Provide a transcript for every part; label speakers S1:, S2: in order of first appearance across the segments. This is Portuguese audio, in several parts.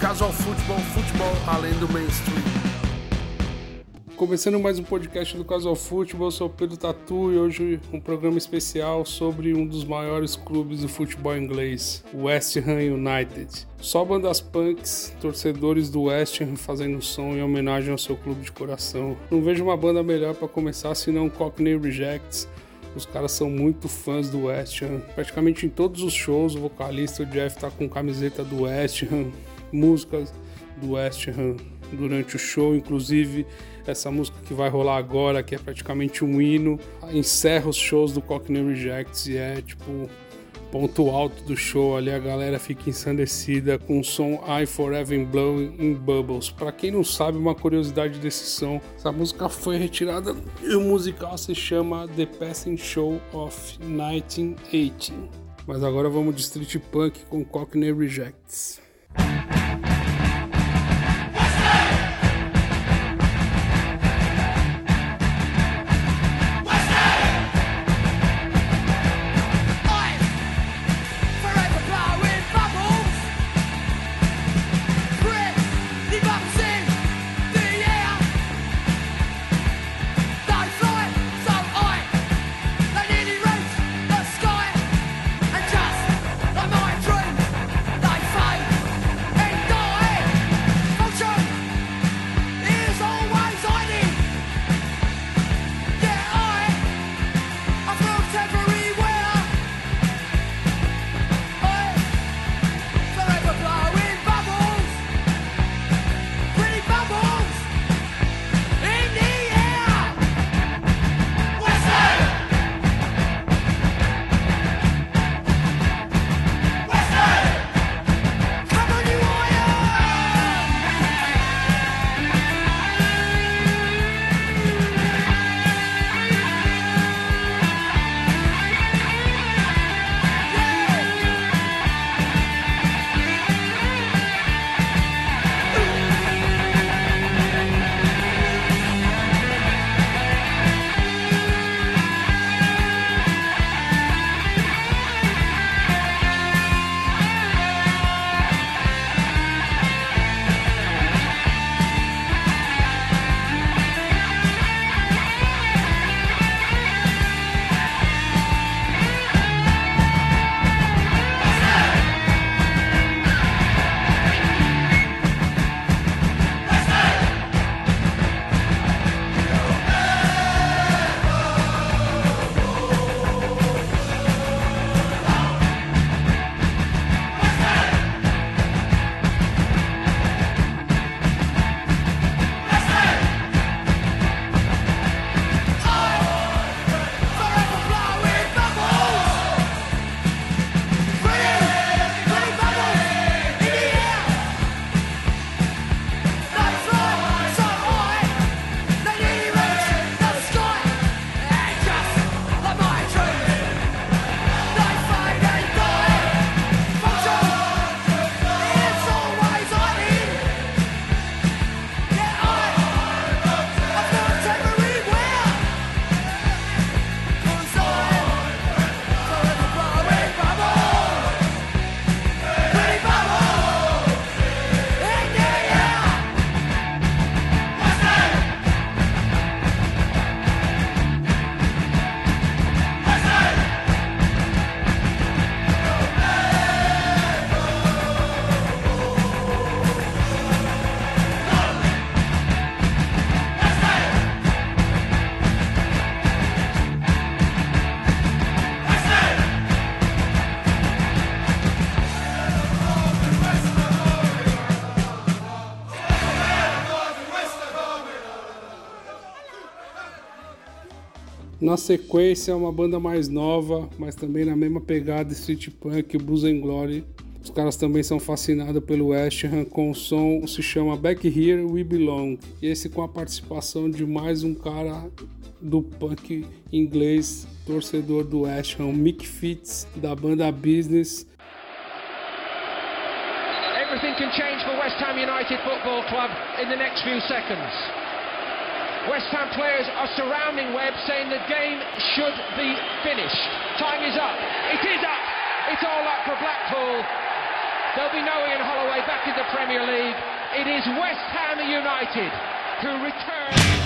S1: Casual Futebol, futebol além do mainstream.
S2: Começando mais um podcast do Casual Futebol, eu sou Pedro Tatu e hoje um programa especial sobre um dos maiores clubes do futebol inglês, o West Ham United. Só bandas punks, torcedores do West Ham fazendo som em homenagem ao seu clube de coração. Não vejo uma banda melhor para começar senão Cockney Rejects. Os caras são muito fãs do West Ham. Praticamente em todos os shows, o vocalista o Jeff tá com camiseta do West Ham, músicas do West Ham durante o show, inclusive essa música que vai rolar agora, que é praticamente um hino, encerra os shows do Cockney Rejects e é tipo ponto alto do show ali, a galera fica ensandecida com o som I Forever Blow in Bubbles. Para quem não sabe, uma curiosidade desse som, essa música foi retirada e o musical se chama The Passing Show of 1918. Mas agora vamos de street punk com Cockney Rejects. Na sequência, uma banda mais nova, mas também na mesma pegada street punk, Blues and Glory. Os caras também são fascinados pelo West Ham com o som se chama Back Here We Belong. E esse com a participação de mais um cara do punk inglês, torcedor do West Ham, Mick Fitz, da banda Business.
S3: Everything can change for West Ham United Football Club in the next few seconds. West Ham players are surrounding Webb saying the game should be finished. Time is up. It is up. It's all up for Blackpool. There'll be no Ian Holloway back in the Premier League. It is West Ham United who return.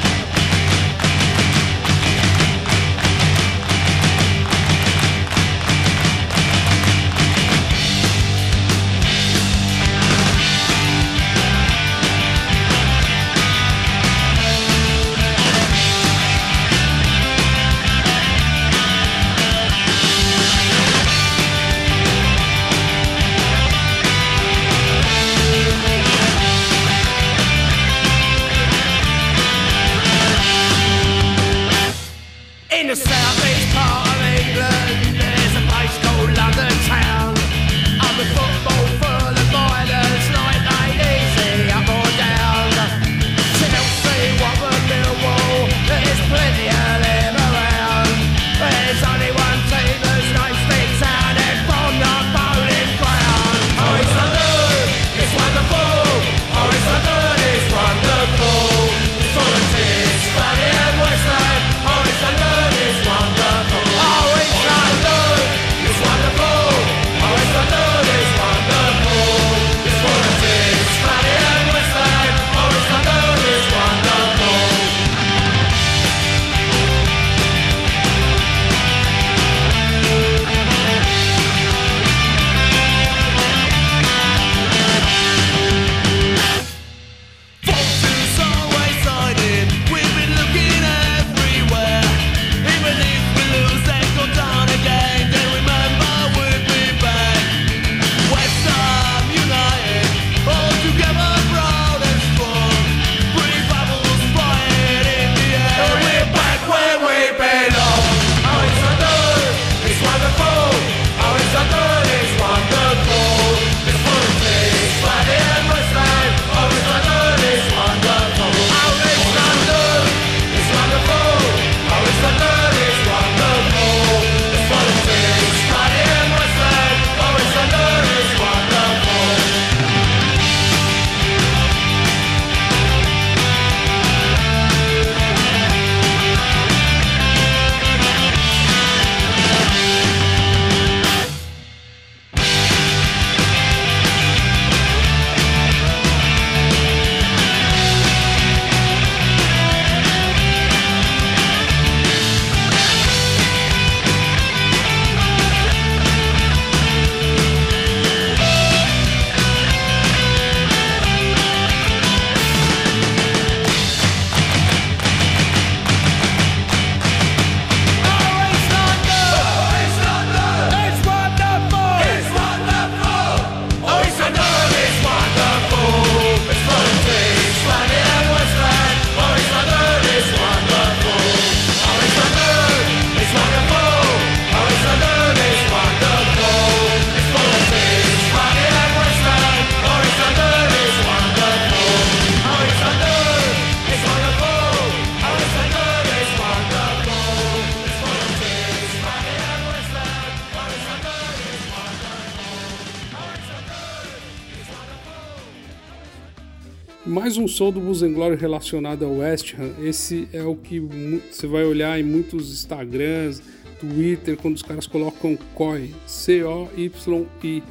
S2: Um som do Blues Glory relacionado ao West Ham. Esse é o que você vai olhar em muitos Instagrams, Twitter, quando os caras colocam COI, C-O-Y-I.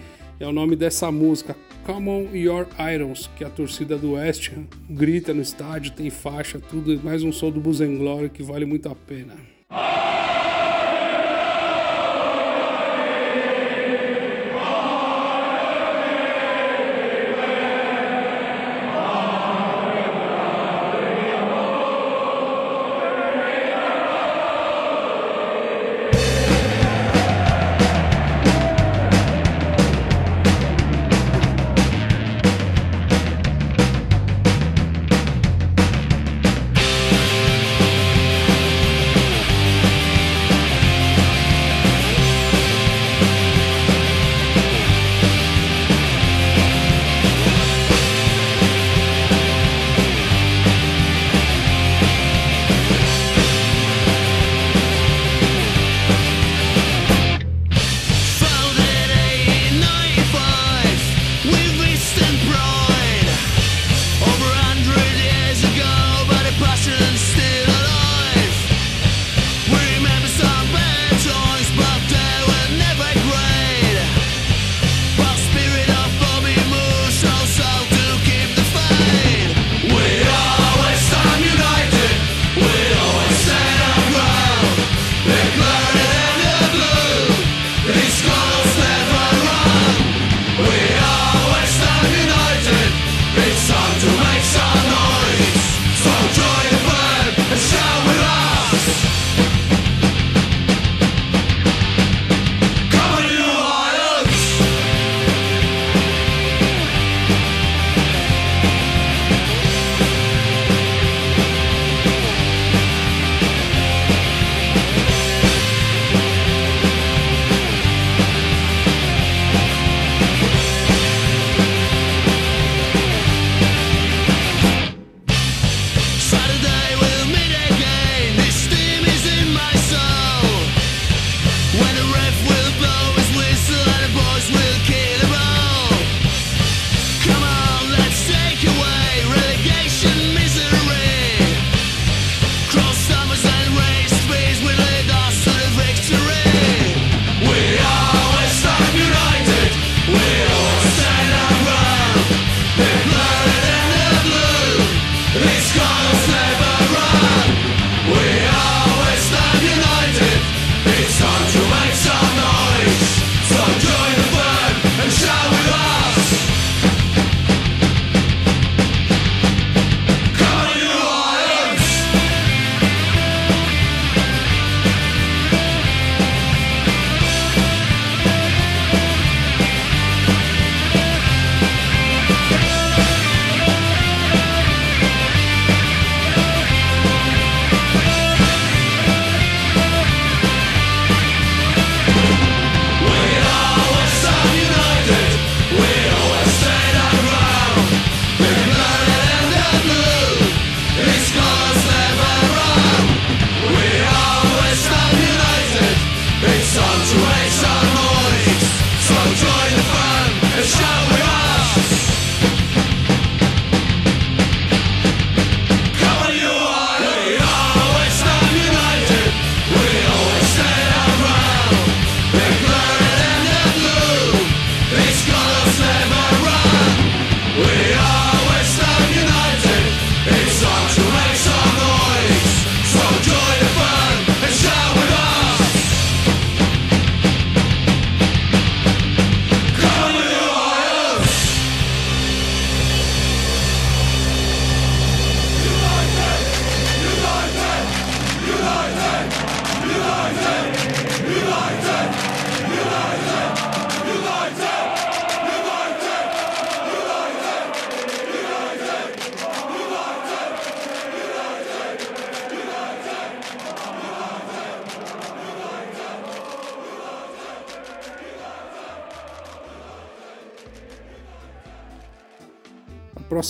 S2: É o nome dessa música, Come On Your Irons, que a torcida do West Ham grita no estádio, tem faixa, tudo. Mais um som do Blues Glory que vale muito a pena.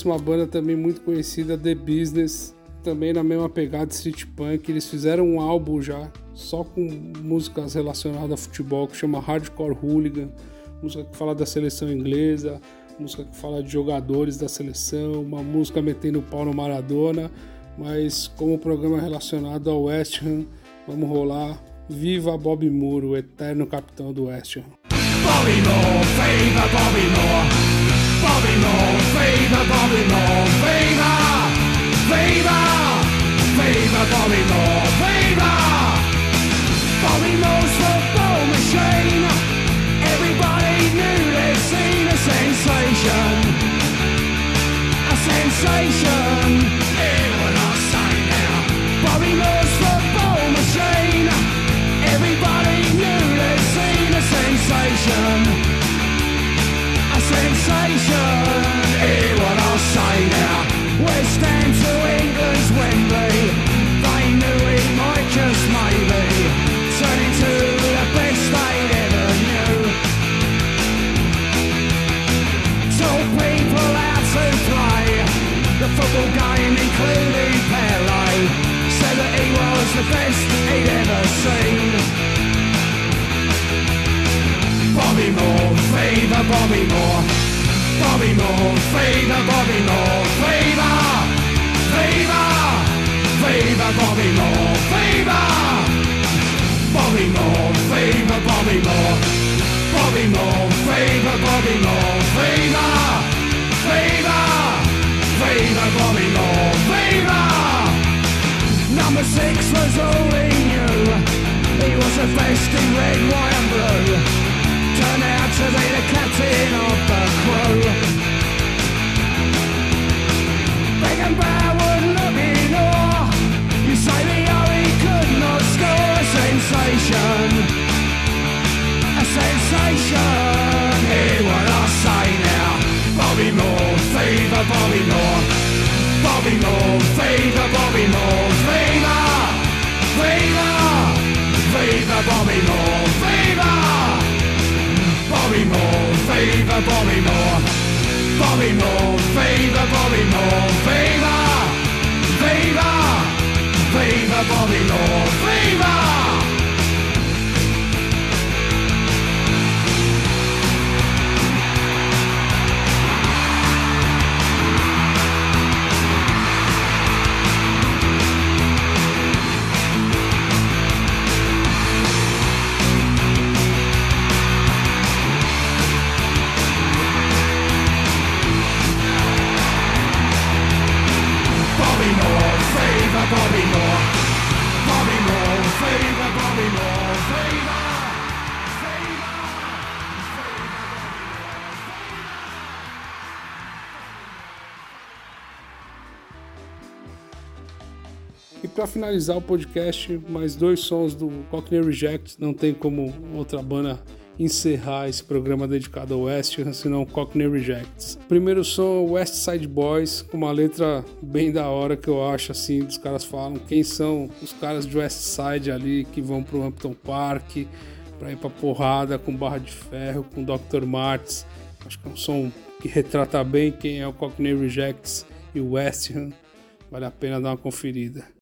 S3: Próxima banda também muito conhecida, The Business, também na mesma pegada street punk. Eles fizeram um álbum já só com músicas relacionadas a futebol que chama Hardcore Hooligan, música que fala da seleção inglesa, música que fala de jogadores da seleção, uma música metendo pau no Maradona, mas como o programa é relacionado ao West Ham, vamos rolar Viva Bob Moore, o eterno capitão do West Ham. Bobby Moore, viva Bobby Moore. Bobby Moore, fever, Bobby Moore, fever, fever, fever, Bobby Moore, fever. Bobby Moore's football machine. Everybody knew they'd seen a sensation, a sensation. Bobby Moore, favour Bobby Moore. Bobby Moore, favour Bobby Moore, favour, favour, favour Bobby Moore, favour. Bobby Moore, favour Bobby Moore. Bobby Moore, favour Bobby Moore, favour, favour, favour Bobby Moore, favour. Number six was all he knew. He was the best in red, white and blue crew. You say the he could not score a sensation. A sensation. I say. Bobby Moore, fever Bobby Moore. Bobby Moore, fever Bobby favor Bobby Moore. Bobby Moore, favor Bobby Moore, favor, favor, favor Bobby Moore, favor.
S2: Para finalizar o podcast, mais dois sons do Cockney Reject. Não tem como outra banda encerrar esse programa dedicado ao West, senão Cockney Rejects. Primeiro som West Side Boys, com uma letra bem da hora que eu acho assim, os caras falam quem são os caras de West Side ali que vão pro Hampton Park para ir pra porrada com barra de ferro, com Dr. Martins. Acho que é um som que retrata bem quem é o Cockney Rejects e o West. Vale a pena dar uma conferida.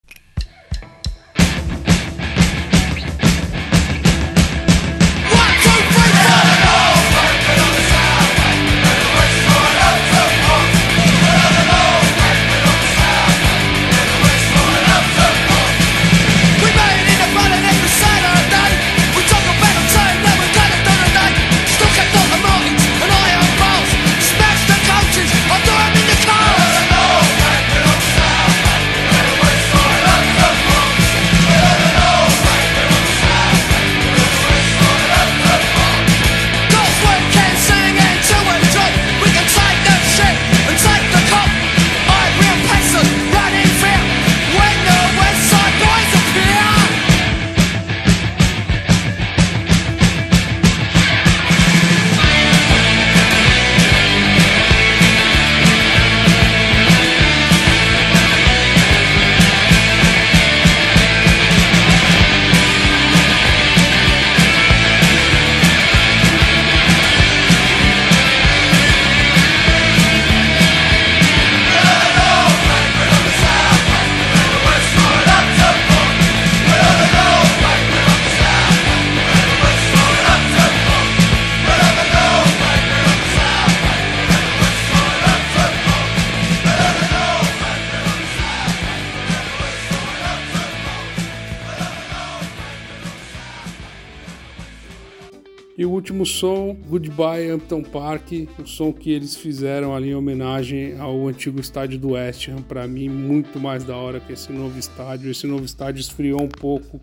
S2: E o último som, Goodbye Hampton Park, o som que eles fizeram ali em homenagem ao antigo estádio do West Ham, para mim muito mais da hora que esse novo estádio. Esse novo estádio esfriou um pouco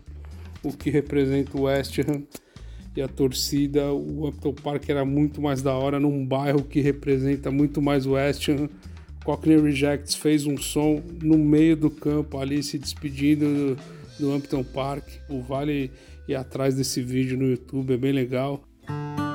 S2: o que representa o West Ham e a torcida. O Hampton Park era muito mais da hora num bairro que representa muito mais o West Ham. Cockney Rejects fez um som no meio do campo ali se despedindo do, do Hampton Park. O Vale ir atrás desse vídeo no YouTube, é bem legal.
S4: Thank you.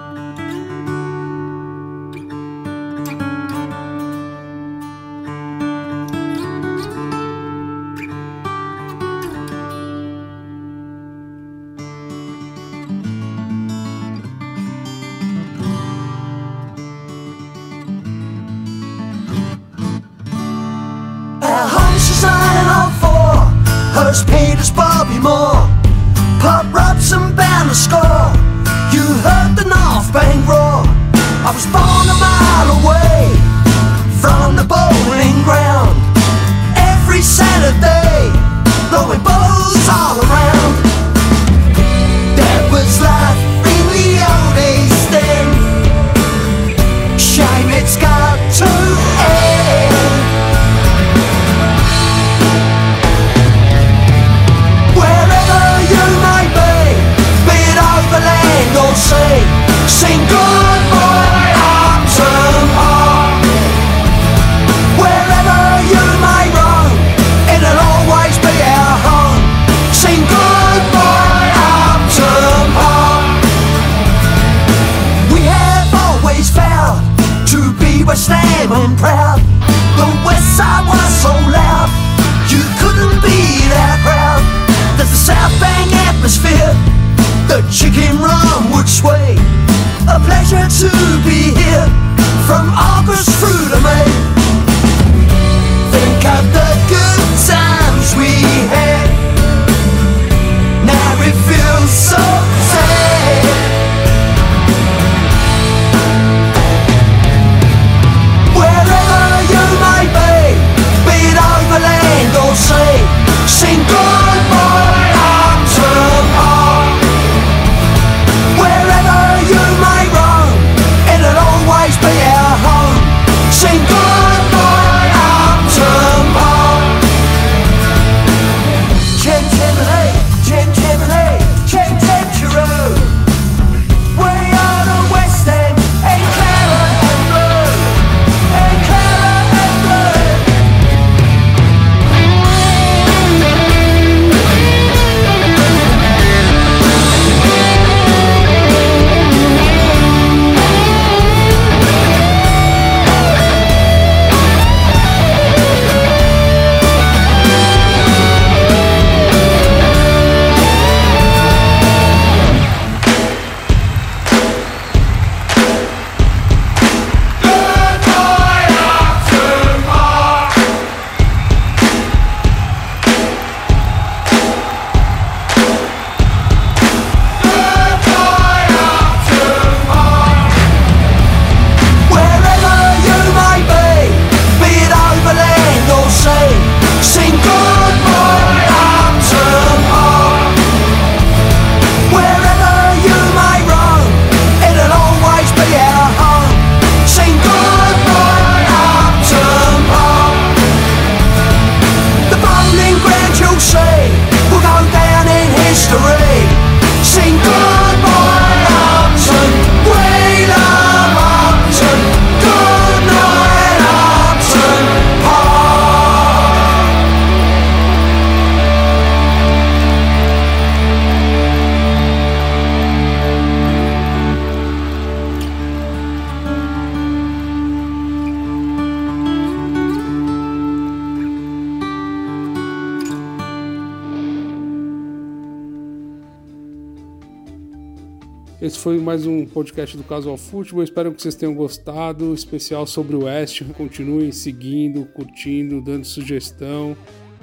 S2: Esse foi mais um podcast do Casual Futebol. Espero que vocês tenham gostado. Especial sobre o West. Continuem seguindo, curtindo, dando sugestão.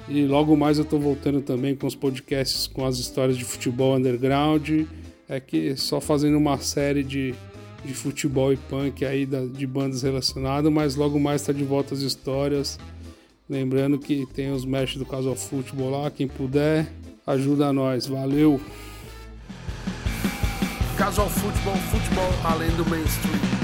S2: E logo mais eu tô voltando também com os podcasts com as histórias de futebol underground. É que só fazendo uma série de, de futebol e punk aí da, de bandas relacionadas, mas logo mais tá de volta as histórias. Lembrando que tem os mestres do Casual Futebol lá, quem puder, ajuda nós. Valeu!
S1: Casual futebol, futebol além do mainstream.